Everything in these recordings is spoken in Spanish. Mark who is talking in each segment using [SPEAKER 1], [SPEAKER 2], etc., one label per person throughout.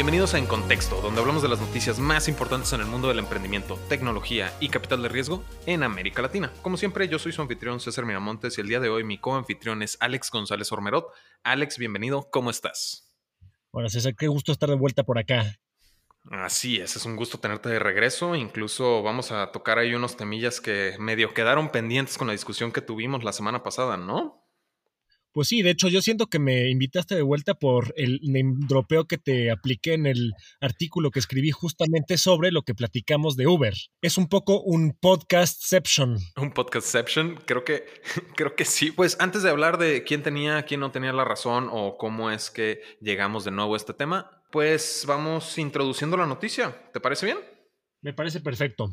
[SPEAKER 1] Bienvenidos a En Contexto, donde hablamos de las noticias más importantes en el mundo del emprendimiento, tecnología y capital de riesgo en América Latina. Como siempre, yo soy su anfitrión César Miramontes y el día de hoy mi coanfitrión es Alex González Ormerot. Alex, bienvenido, ¿cómo estás?
[SPEAKER 2] Hola César, qué gusto estar de vuelta por acá.
[SPEAKER 1] Así es, es un gusto tenerte de regreso. Incluso vamos a tocar ahí unos temillas que medio quedaron pendientes con la discusión que tuvimos la semana pasada, ¿no?
[SPEAKER 2] Pues sí, de hecho yo siento que me invitaste de vuelta por el dropeo que te apliqué en el artículo que escribí justamente sobre lo que platicamos de Uber. Es un poco un podcastception.
[SPEAKER 1] Un podcastception, creo que creo que sí. Pues antes de hablar de quién tenía, quién no tenía la razón o cómo es que llegamos de nuevo a este tema, pues vamos introduciendo la noticia. ¿Te parece bien?
[SPEAKER 2] Me parece perfecto.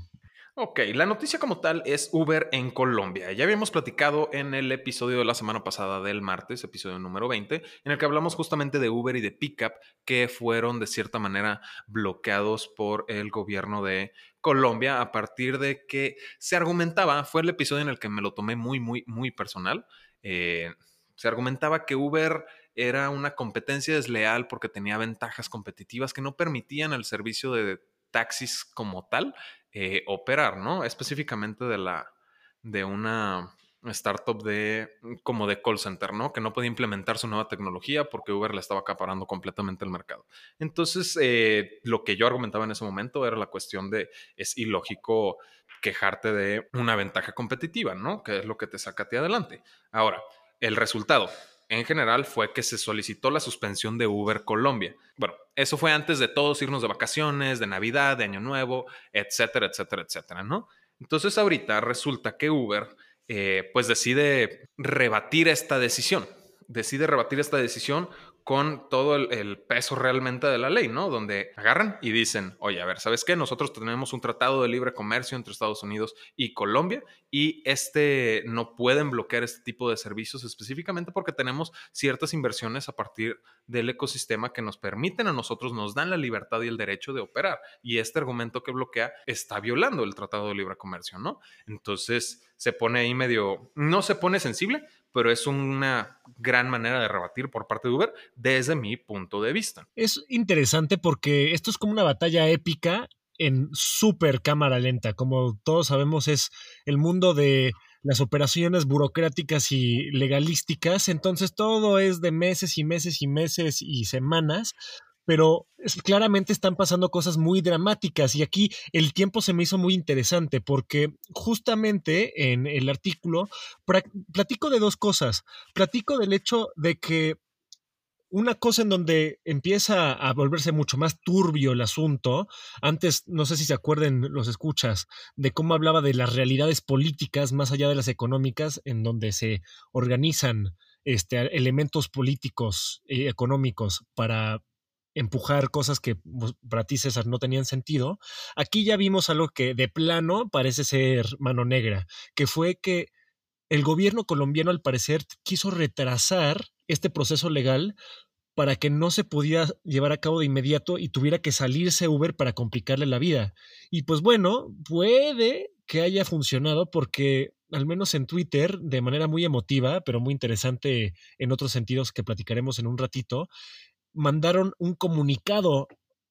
[SPEAKER 1] Ok, la noticia como tal es Uber en Colombia. Ya habíamos platicado en el episodio de la semana pasada del martes, episodio número 20, en el que hablamos justamente de Uber y de Pickup que fueron de cierta manera bloqueados por el gobierno de Colombia a partir de que se argumentaba, fue el episodio en el que me lo tomé muy, muy, muy personal. Eh, se argumentaba que Uber era una competencia desleal porque tenía ventajas competitivas que no permitían el servicio de taxis como tal eh, operar, ¿no? Específicamente de la de una startup de como de call center, ¿no? Que no podía implementar su nueva tecnología porque Uber le estaba acaparando completamente el mercado. Entonces, eh, lo que yo argumentaba en ese momento era la cuestión de es ilógico quejarte de una ventaja competitiva, ¿no? Que es lo que te saca a ti adelante. Ahora, el resultado en general fue que se solicitó la suspensión de Uber Colombia. Bueno, eso fue antes de todos irnos de vacaciones, de Navidad, de Año Nuevo, etcétera, etcétera, etcétera, ¿no? Entonces ahorita resulta que Uber eh, pues decide rebatir esta decisión, decide rebatir esta decisión con todo el, peso realmente de la ley, ¿no? Donde agarran y dicen, oye, a ver, ¿sabes qué? Nosotros tenemos un tratado de libre comercio entre Estados Unidos y Colombia y este no pueden bloquear este tipo de servicios específicamente porque tenemos ciertas inversiones a partir del ecosistema que nos permiten a nosotros, nos dan la libertad y el derecho de operar. Y este argumento que bloquea está violando el tratado de libre comercio, ¿no? Entonces se pone ahí medio, no se pone sensible, pero es una gran manera de rebatir por parte de Uber desde mi punto de vista.
[SPEAKER 2] Es interesante porque esto es como una batalla épica en súper cámara lenta. Como todos sabemos, es el mundo de las operaciones burocráticas y legalísticas, entonces todo es de meses y meses y meses y semanas pero claramente están pasando cosas muy dramáticas y aquí el tiempo se me hizo muy interesante porque justamente en el artículo platico de dos cosas. Platico del hecho de que una cosa en donde empieza a volverse mucho más turbio el asunto, antes no sé si se acuerden los escuchas de cómo hablaba de las realidades políticas más allá de las económicas en donde se organizan este, elementos políticos y económicos para empujar cosas que pues, para ti, César, no tenían sentido. Aquí ya vimos algo que de plano parece ser mano negra, que fue que el gobierno colombiano al parecer quiso retrasar este proceso legal para que no se pudiera llevar a cabo de inmediato y tuviera que salirse Uber para complicarle la vida. Y pues bueno, puede que haya funcionado porque al menos en Twitter, de manera muy emotiva, pero muy interesante en otros sentidos que platicaremos en un ratito, mandaron un comunicado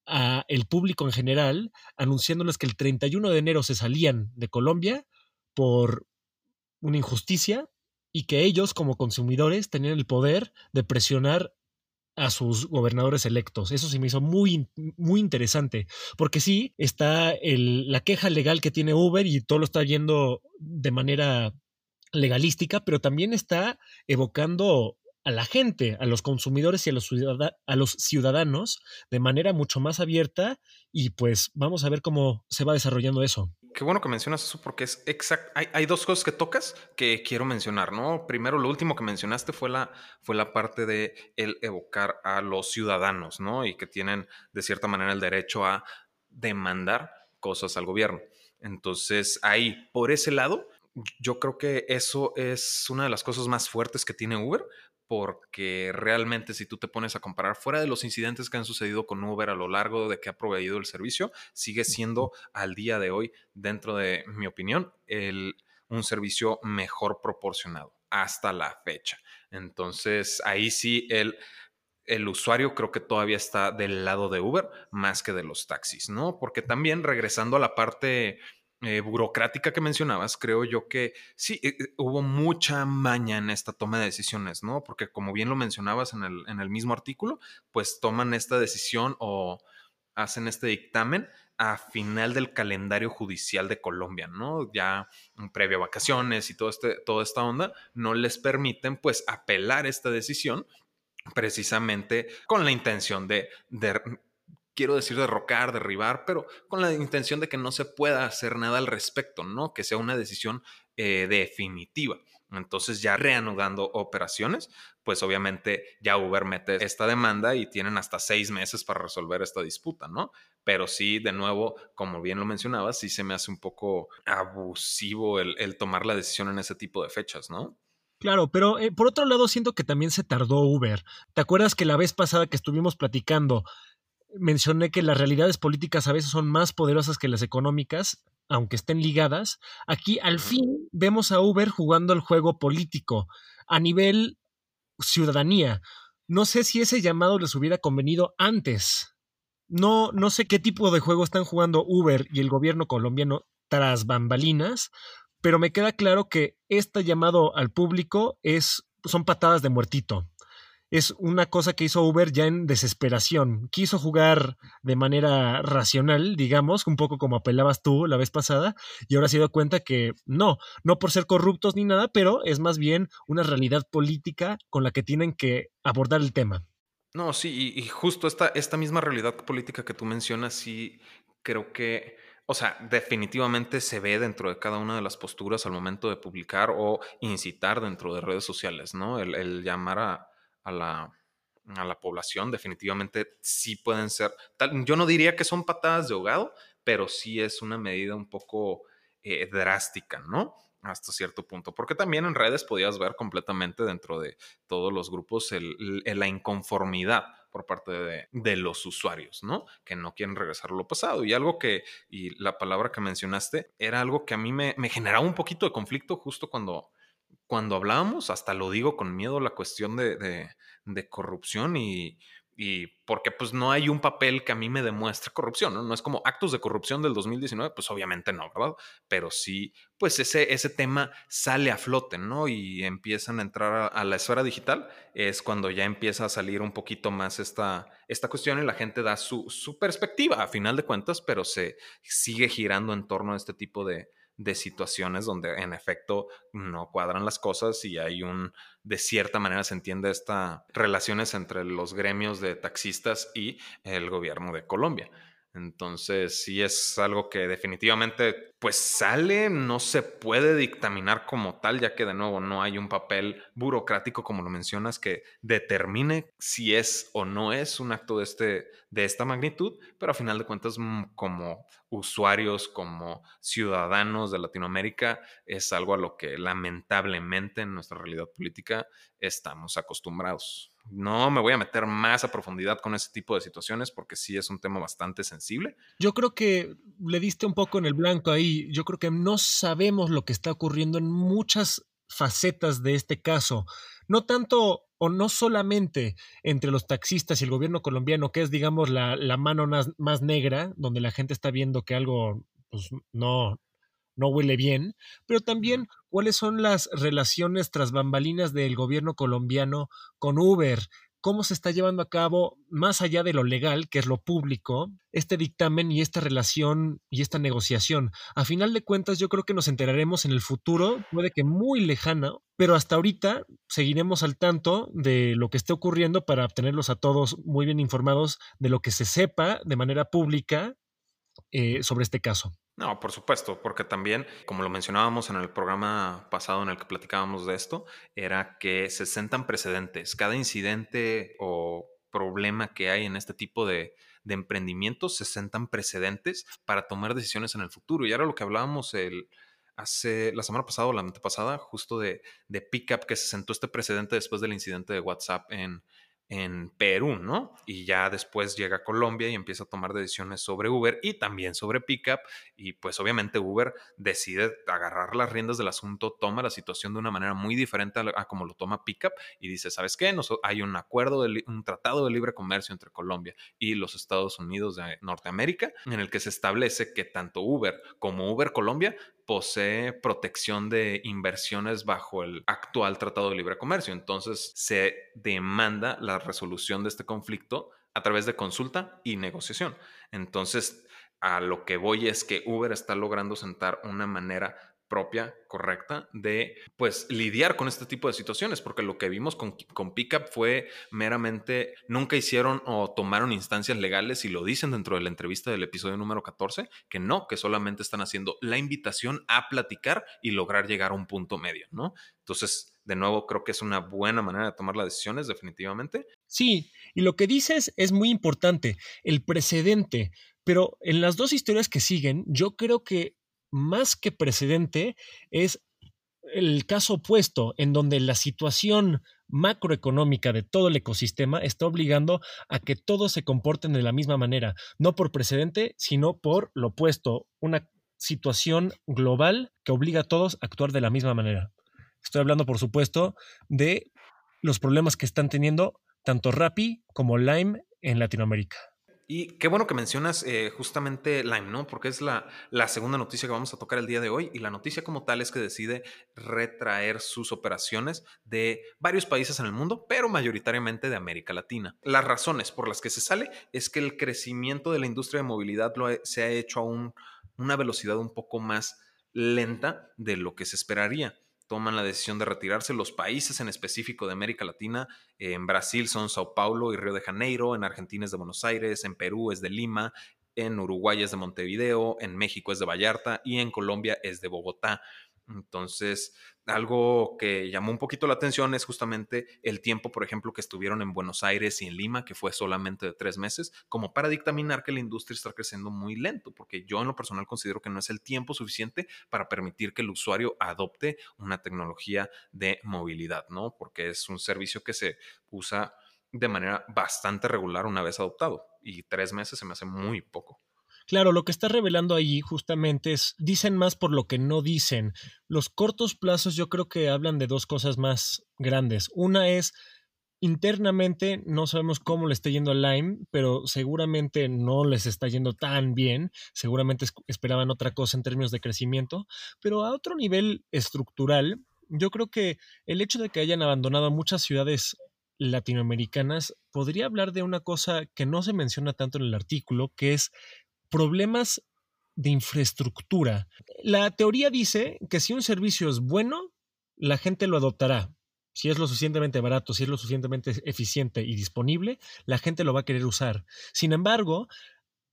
[SPEAKER 2] a el público en general anunciándoles que el 31 de enero se salían de Colombia por una injusticia y que ellos como consumidores tenían el poder de presionar a sus gobernadores electos. Eso se me hizo muy, muy interesante, porque sí, está el, la queja legal que tiene Uber y todo lo está yendo de manera legalística, pero también está evocando a la gente, a los consumidores y a los, ciudadanos de manera mucho más abierta y pues vamos a ver cómo se va desarrollando eso.
[SPEAKER 1] Qué bueno que mencionas eso porque es exacto. Hay, dos cosas que tocas que quiero mencionar, ¿no? Primero, lo último que mencionaste fue la, fue la parte de el evocar a los ciudadanos, ¿no? Y que tienen de cierta manera el derecho a demandar cosas al gobierno. Entonces, ahí, por ese lado, yo creo que eso es una de las cosas más fuertes que tiene Uber, porque realmente si tú te pones a comparar fuera de los incidentes que han sucedido con Uber a lo largo de que ha proveído el servicio, sigue siendo al día de hoy, dentro de mi opinión, el, un servicio mejor proporcionado hasta la fecha. Entonces, ahí sí, el, el usuario creo que todavía está del lado de Uber más que de los taxis, ¿no? Porque también regresando a la parte eh, burocrática que mencionabas, creo yo que sí, eh, eh, hubo mucha maña en esta toma de decisiones, ¿no? Porque como bien lo mencionabas en el, en el mismo artículo, pues toman esta decisión o hacen este dictamen a final del calendario judicial de Colombia, ¿no? Ya previo a vacaciones y todo este, toda esta onda, no les permiten pues apelar esta decisión precisamente con la intención de, quiero decir derrocar, derribar, pero con la intención de que no se pueda hacer nada al respecto, ¿no? Que sea una decisión eh, definitiva. Entonces ya reanudando operaciones, pues obviamente ya Uber mete esta demanda y tienen hasta seis meses para resolver esta disputa, ¿no? Pero sí, de nuevo, como bien lo mencionabas, sí se me hace un poco abusivo el tomar la decisión en ese tipo de fechas, ¿no?
[SPEAKER 2] Claro, pero eh, por otro lado siento que también se tardó Uber. ¿Te acuerdas que la vez pasada que estuvimos platicando mencioné que las realidades políticas a veces son más poderosas que las económicas, aunque estén ligadas? Aquí al fin vemos a Uber jugando el juego político a nivel ciudadanía. No sé si ese llamado les hubiera convenido antes. No, no sé qué tipo de juego están jugando Uber y el gobierno colombiano tras bambalinas, pero me queda claro que este llamado al público es, son patadas de muertito. Es una cosa que hizo Uber ya en desesperación. Quiso jugar de manera racional, digamos, un poco como apelabas tú la vez pasada, y ahora se dio cuenta que no, no por ser corruptos ni nada, pero es más bien una realidad política con la que tienen que abordar el tema.
[SPEAKER 1] No, sí, y, justo esta, esta misma realidad política que tú mencionas, sí creo que o sea, definitivamente se ve dentro de cada una de las posturas al momento de publicar o incitar dentro de redes sociales, ¿no? El, llamar a, la, a, la, población definitivamente sí pueden ser, yo no diría que son patadas de ahogado, pero sí es una medida un poco eh, drástica, ¿no? hasta cierto punto, porque también en redes podías ver completamente dentro de todos los grupos la inconformidad por parte de, los usuarios, ¿no? Que no quieren regresar a lo pasado. Y algo que, y la palabra que mencionaste, era algo que a mí me, me generaba un poquito de conflicto justo cuando, cuando hablábamos, hasta lo digo con miedo, la cuestión de, de corrupción y, y porque pues no hay un papel que a mí me demuestre corrupción, ¿no? No es como actos de corrupción del 2019, pues obviamente no, ¿verdad? Pero sí, pues ese, ese tema sale a flote, ¿no? Y empiezan a entrar a, la esfera digital, es cuando ya empieza a salir un poquito más esta, esta cuestión y la gente da su, su perspectiva a final de cuentas, pero se sigue girando en torno a este tipo de, de situaciones donde en efecto no cuadran las cosas y hay un, de cierta manera se entiende estas relaciones entre los gremios de taxistas y el gobierno de Colombia. Entonces, sí es algo que definitivamente pues sale, no se puede dictaminar como tal, ya que de nuevo no hay un papel burocrático, como lo mencionas, que determine si es o no es un acto de, este, de esta magnitud, pero a final de cuentas, mm, como usuarios, como ciudadanos de Latinoamérica, es algo a lo que lamentablemente en nuestra realidad política estamos acostumbrados. No me voy a meter más a profundidad con ese tipo de situaciones porque sí es un tema bastante sensible.
[SPEAKER 2] Yo creo que le diste un poco en el blanco ahí. Yo creo que no sabemos lo que está ocurriendo en muchas facetas de este caso. No tanto o no solamente entre los taxistas y el gobierno colombiano, que es, digamos, la, mano más, más, negra, donde la gente está viendo que algo pues, no, no huele bien, pero también cuáles son las relaciones tras bambalinas del gobierno colombiano con Uber, cómo se está llevando a cabo, más allá de lo legal, que es lo público, este dictamen y esta relación y esta negociación. A final de cuentas, yo creo que nos enteraremos en el futuro, puede que muy lejano, pero hasta ahorita seguiremos al tanto de lo que esté ocurriendo para obtenerlos a todos muy bien informados de lo que se sepa de manera pública eh, sobre este caso.
[SPEAKER 1] No, por supuesto, porque también, como lo mencionábamos en el programa pasado en el que platicábamos de esto, era que se sentan precedentes. Cada incidente o problema que hay en este tipo de, emprendimientos se sentan precedentes para tomar decisiones en el futuro. Y ahora lo que hablábamos el, hace la semana pasada o la pasada, justo de, de Pickup, que se sentó este precedente después del incidente de WhatsApp en, en Perú, ¿no? Y ya después llega a Colombia y empieza a tomar decisiones sobre Uber y también sobre Pickup. Y pues obviamente Uber decide agarrar las riendas del asunto, toma la situación de una manera muy diferente a, como lo toma Pickup y dice, ¿sabes qué? hay un acuerdo, de, un tratado de libre comercio entre Colombia y los Estados Unidos de Norteamérica en el que se establece que tanto Uber como Uber Colombia posee protección de inversiones bajo el actual Tratado de Libre Comercio. Entonces se demanda la resolución de este conflicto a través de consulta y negociación. Entonces, a lo que voy es que Uber está logrando sentar una manera propia, correcta, de pues lidiar con este tipo de situaciones, porque lo que vimos con, con Pickup fue meramente, nunca hicieron o tomaron instancias legales y lo dicen dentro de la entrevista del episodio número 14, que no, que solamente están haciendo la invitación a platicar y lograr llegar a un punto medio, ¿no? Entonces, de nuevo, creo que es una buena manera de tomar las decisiones, definitivamente.
[SPEAKER 2] Sí, y lo que dices es muy importante, el precedente, pero en las dos historias que siguen, yo creo que más que precedente es el caso opuesto, en donde la situación macroeconómica de todo el ecosistema está obligando a que todos se comporten de la misma manera, no por precedente, sino por lo opuesto, una situación global que obliga a todos a actuar de la misma manera. Estoy hablando, por supuesto, de los problemas que están teniendo tanto Rappi como Lime en Latinoamérica.
[SPEAKER 1] Y qué bueno que mencionas eh, justamente Lime, ¿no? Porque es la, la, segunda noticia que vamos a tocar el día de hoy. Y la noticia como tal es que decide retraer sus operaciones de varios países en el mundo, pero mayoritariamente de América Latina. Las razones por las que se sale es que el crecimiento de la industria de movilidad lo se ha hecho a una velocidad un poco más lenta de lo que se esperaría toman la decisión de retirarse. Los países en específico de América Latina, en Brasil son Sao Paulo y Río de Janeiro, en Argentina es de Buenos Aires, en Perú es de Lima, en Uruguay es de Montevideo, en México es de Vallarta y en Colombia es de Bogotá. Entonces, algo que llamó un poquito la atención es justamente el tiempo, por ejemplo, que estuvieron en Buenos Aires y en Lima, que fue solamente de tres meses, como para dictaminar que la industria está creciendo muy lento, porque yo en lo personal considero que no es el tiempo suficiente para permitir que el usuario adopte una tecnología de movilidad, ¿no? Porque es un servicio que se usa de manera bastante regular una vez adoptado y tres meses se me hace muy poco.
[SPEAKER 2] Claro, lo que está revelando allí justamente es, dicen más por lo que no dicen. Los cortos plazos yo creo que hablan de dos cosas más grandes. Una es, internamente no sabemos cómo le está yendo a Lime, pero seguramente no les está yendo tan bien. Seguramente esperaban otra cosa en términos de crecimiento. Pero a otro nivel estructural, yo creo que el hecho de que hayan abandonado muchas ciudades latinoamericanas podría hablar de una cosa que no se menciona tanto en el artículo, que es problemas de infraestructura. La teoría dice que si un servicio es bueno, la gente lo adoptará. Si es lo suficientemente barato, si es lo suficientemente eficiente y disponible, la gente lo va a querer usar. Sin embargo,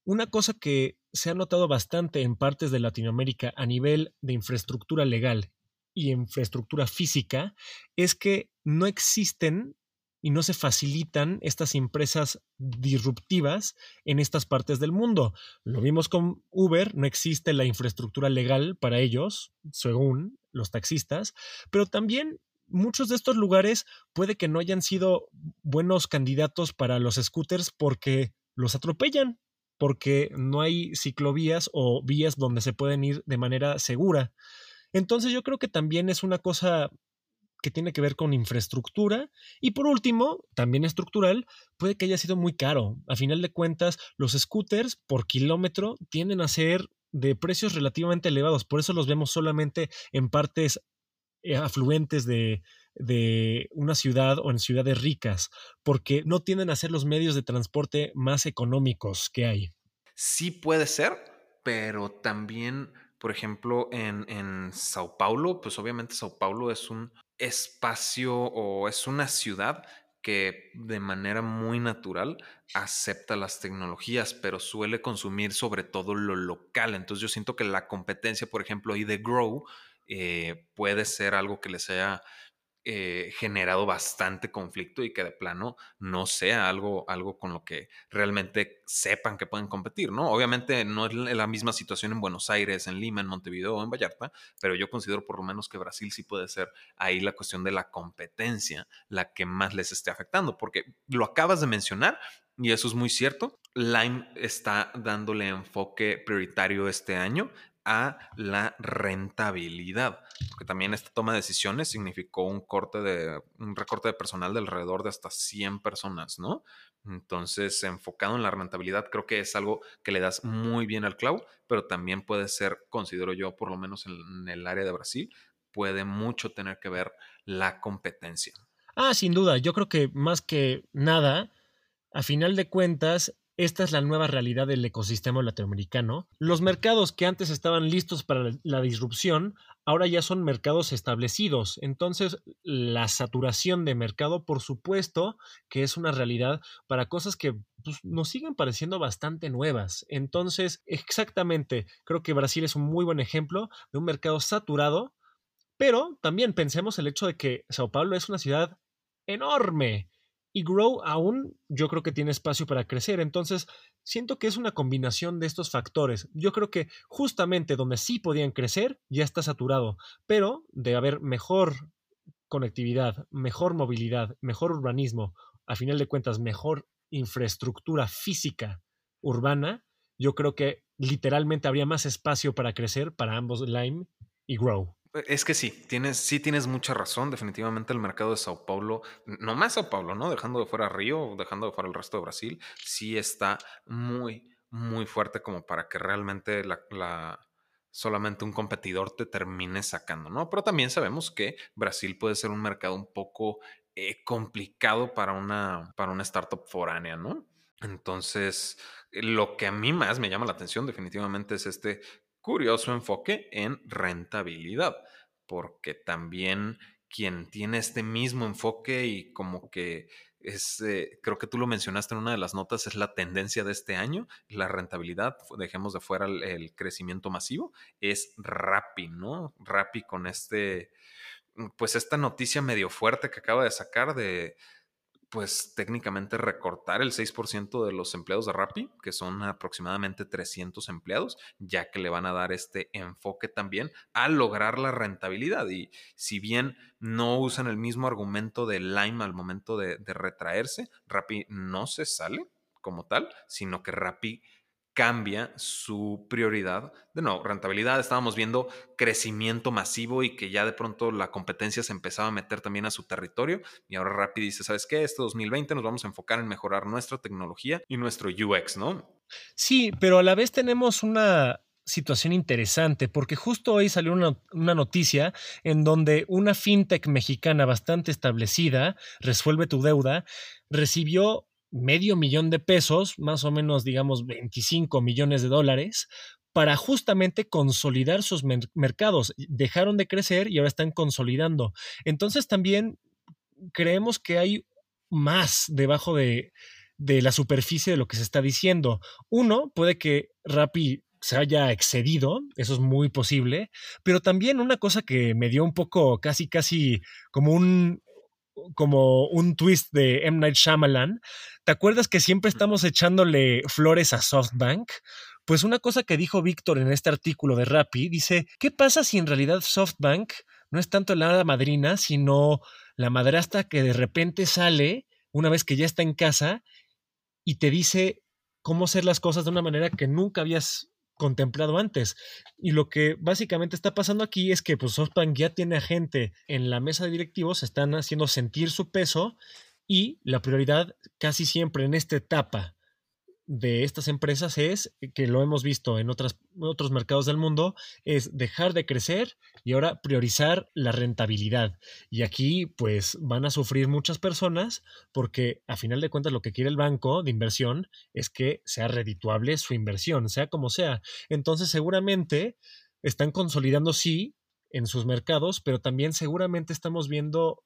[SPEAKER 2] una cosa que se ha notado bastante en partes de Latinoamérica a nivel de infraestructura legal y infraestructura física es que no existen y no se facilitan estas empresas disruptivas en estas partes del mundo. Lo vimos con Uber, no existe la infraestructura legal para ellos, según los taxistas, pero también muchos de estos lugares puede que no hayan sido buenos candidatos para los scooters porque los atropellan, porque no hay ciclovías o vías donde se pueden ir de manera segura. Entonces yo creo que también es una cosa que tiene que ver con infraestructura. Y por último, también estructural, puede que haya sido muy caro. A final de cuentas, los scooters por kilómetro tienden a ser de precios relativamente elevados. Por eso los vemos solamente en partes eh, afluentes de, de una ciudad o en ciudades ricas, porque no tienden a ser los medios de transporte más económicos que hay.
[SPEAKER 1] Sí puede ser, pero también por ejemplo, en, en, Sao Paulo, pues obviamente Sao Paulo es un espacio o es una ciudad que de manera muy natural acepta las tecnologías, pero suele consumir sobre todo lo local. Entonces yo siento que la competencia, por ejemplo, ahí de Grow, eh, puede ser algo que les haya eh, generado bastante conflicto y que de plano no sea algo, algo con lo que realmente sepan que pueden competir, ¿no? Obviamente no es la misma situación en Buenos Aires, en Lima, en Montevideo o en Vallarta, pero yo considero por lo menos que Brasil sí puede ser ahí la cuestión de la competencia la que más les esté afectando, porque lo acabas de mencionar y eso es muy cierto. Lime está dándole enfoque prioritario este año a la rentabilidad, porque también esta toma de decisiones significó un corte de un recorte de personal de alrededor de hasta 100 personas, ¿no? Entonces, enfocado en la rentabilidad, creo que es algo que le das muy bien al clavo, pero también puede ser, considero yo, por lo menos en el área de Brasil, puede mucho tener que ver la competencia.
[SPEAKER 2] Ah, sin duda, yo creo que más que nada, a final de cuentas, esta es la nueva realidad del ecosistema latinoamericano. Los mercados que antes estaban listos para la disrupción, ahora ya son mercados establecidos. Entonces, la saturación de mercado, por supuesto, que es una realidad para cosas que pues, nos siguen pareciendo bastante nuevas. Entonces, exactamente, creo que Brasil es un muy buen ejemplo de un mercado saturado, pero también pensemos el hecho de que Sao Paulo es una ciudad enorme y Grow aún yo creo que tiene espacio para crecer. Entonces, siento que es una combinación de estos factores. Yo creo que justamente donde sí podían crecer ya está saturado, pero de haber mejor conectividad, mejor movilidad, mejor urbanismo, a final de cuentas, mejor infraestructura física urbana, yo creo que literalmente habría más espacio para crecer para ambos Lime y Grow.
[SPEAKER 1] Es que sí, tienes, sí tienes mucha razón. Definitivamente el mercado de Sao Paulo, no más Sao Paulo, ¿no? Dejando de fuera Río, dejando de fuera el resto de Brasil, sí está muy, muy fuerte como para que realmente la, solamente un competidor te termine sacando, ¿no? Pero también sabemos que Brasil puede ser un mercado un poco eh, complicado para una, para una startup foránea, ¿no? Entonces, lo que a mí más me llama la atención definitivamente es este curioso enfoque en rentabilidad, porque también quien tiene este mismo enfoque y como que es, eh, creo que tú lo mencionaste en una de las notas, es la tendencia de este año, la rentabilidad, dejemos de fuera el, crecimiento masivo, es Rappi, ¿no? Rappi con este, pues esta noticia medio fuerte que acaba de sacar de pues técnicamente recortar el 6% de los empleados de Rappi, que son aproximadamente 300 empleados, ya que le van a dar este enfoque también a lograr la rentabilidad. Y si bien no usan el mismo argumento de Lime al momento de, de retraerse, Rappi no se sale como tal, sino que Rappi cambia su prioridad. De nuevo, rentabilidad, estábamos viendo crecimiento masivo y que ya de pronto la competencia se empezaba a meter también a su territorio y ahora Rappi dice, ¿sabes qué? Este 2020 nos vamos a enfocar en mejorar nuestra tecnología y nuestro UX, ¿no?
[SPEAKER 2] Sí, pero a la vez tenemos una situación interesante porque justo hoy salió una, noticia en donde una fintech mexicana bastante establecida, Resuelve tu deuda, recibió medio millón de pesos, más o menos, digamos, 25 millones de dólares, para justamente consolidar sus mercados. Dejaron de crecer y ahora están consolidando. Entonces también creemos que hay más debajo de, de la superficie de lo que se está diciendo. Uno, puede que Rappi se haya excedido, eso es muy posible, pero también una cosa que me dio un poco casi, casi como un como un twist de M. Night Shyamalan. ¿Te acuerdas que siempre estamos echándole flores a SoftBank? Pues una cosa que dijo Víctor en este artículo de Rappi, dice, ¿qué pasa si en realidad SoftBank no es tanto la madrina, sino la madrastra que de repente sale una vez que ya está en casa y te dice cómo hacer las cosas de una manera que nunca habías contemplado antes. Y lo que básicamente está pasando aquí es que pues, SoftBank ya tiene a gente en la mesa de directivos, están haciendo sentir su peso y la prioridad casi siempre en esta etapa de estas empresas es, eh, que lo hemos visto en otras, otros mercados del mundo, es dejar de crecer y ahora priorizar la rentabilidad. Y aquí pues van a sufrir muchas personas porque a final de cuentas lo que quiere el banco de inversión es que sea redituable su inversión, sea como sea. Entonces seguramente están consolidando sí en sus mercados, pero también seguramente estamos viendo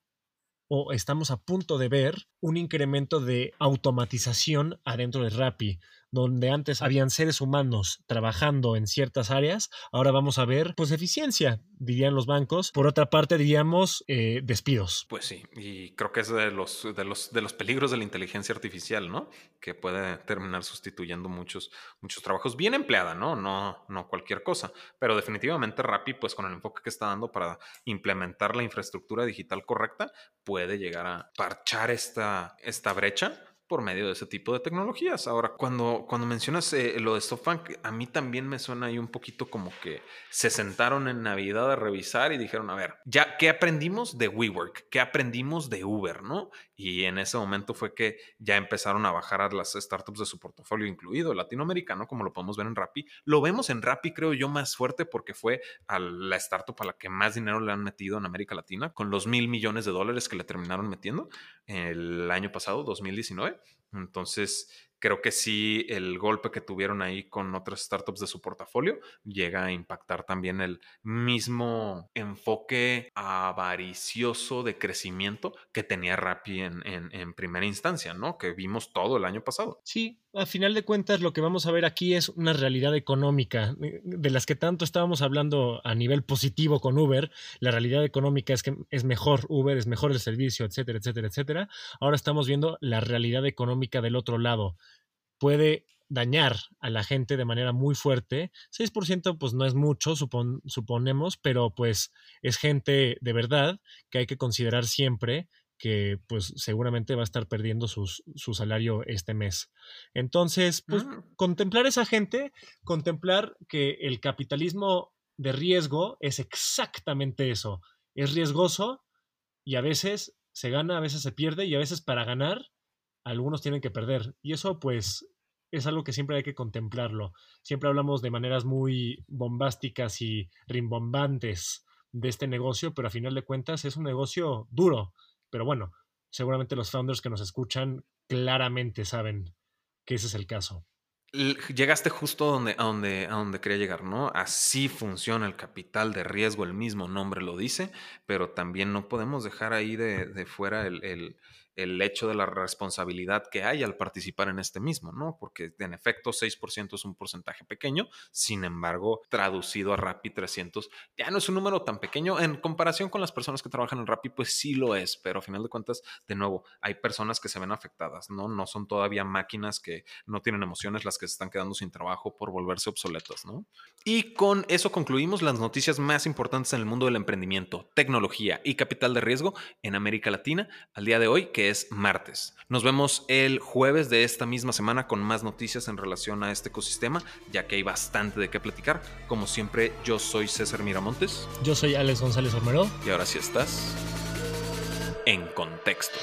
[SPEAKER 2] o estamos a punto de ver un incremento de automatización adentro de Rappi. Donde antes habían seres humanos trabajando en ciertas áreas, ahora vamos a ver pues eficiencia, dirían los bancos. Por otra parte, diríamos eh, despidos.
[SPEAKER 1] Pues sí, y creo que es de los, de, los, de los peligros de la inteligencia artificial, ¿no? Que puede terminar sustituyendo muchos, muchos trabajos bien empleada, ¿no? No, no cualquier cosa, pero definitivamente Rappi, pues con el enfoque que está dando para implementar la infraestructura digital correcta, puede llegar a parchar esta, esta brecha por medio de ese tipo de tecnologías. Ahora, cuando, cuando mencionas eh, lo de SoftBank, a mí también me suena ahí un poquito como que se sentaron en Navidad a revisar y dijeron, a ver, ya, ¿qué aprendimos de WeWork? ¿Qué aprendimos de Uber? ¿No? Y en ese momento fue que ya empezaron a bajar a las startups de su portafolio, incluido latinoamericano, como lo podemos ver en Rappi. Lo vemos en Rappi, creo yo, más fuerte porque fue a la startup a la que más dinero le han metido en América Latina, con los mil millones de dólares que le terminaron metiendo el año pasado, 2019. Entonces, creo que sí, el golpe que tuvieron ahí con otras startups de su portafolio llega a impactar también el mismo enfoque avaricioso de crecimiento que tenía Rappi en, en, primera instancia, ¿no? Que vimos todo el año pasado.
[SPEAKER 2] Sí, a final de cuentas lo que vamos a ver aquí es una realidad económica eh, de las que tanto estábamos hablando a nivel positivo con Uber. La realidad económica es que es mejor Uber, es mejor el servicio, etcétera, etcétera, etcétera. Ahora estamos viendo la realidad económica del otro lado puede dañar a la gente de manera muy fuerte. 6% pues no es mucho, suponemos, pero pues es gente de verdad que hay que considerar siempre que pues seguramente va a estar perdiendo su salario este mes. Entonces, pues mm. contemplar esa gente, contemplar que el capitalismo de riesgo es exactamente eso. Es riesgoso y a veces se gana, a veces se pierde y a veces para ganar algunos tienen que perder. Y eso pues es algo que siempre hay que contemplarlo. Siempre hablamos de maneras muy bombásticas y rimbombantes de este negocio, pero a final de cuentas es un negocio duro. Pero bueno, seguramente los founders que nos escuchan claramente saben que ese es el caso.
[SPEAKER 1] Llegaste justo donde, a, donde, donde quería llegar, ¿no? Así funciona el capital de riesgo, el mismo nombre lo dice, pero también no podemos dejar ahí de, fuera el el hecho de la responsabilidad que hay al participar en este mismo, ¿no? Porque en efecto 6% es un porcentaje pequeño, sin embargo, traducido a Rappi 300 ya no es un número tan pequeño en comparación con las personas que trabajan en Rappi, pues sí lo es, pero a final de cuentas, de nuevo, hay personas que se ven afectadas, ¿no? No son todavía máquinas que no tienen emociones las que se están quedando sin trabajo por volverse obsoletas, ¿no? Y con eso concluimos las noticias más importantes en el mundo del emprendimiento, tecnología y capital de riesgo en América Latina al día de hoy, que es martes. Nos vemos el jueves de esta misma semana con más noticias en relación a este ecosistema, ya que hay bastante de qué platicar. Como siempre, yo soy César Miramontes.
[SPEAKER 2] Yo soy Alex González Ormero.
[SPEAKER 1] Y ahora sí estás en contexto.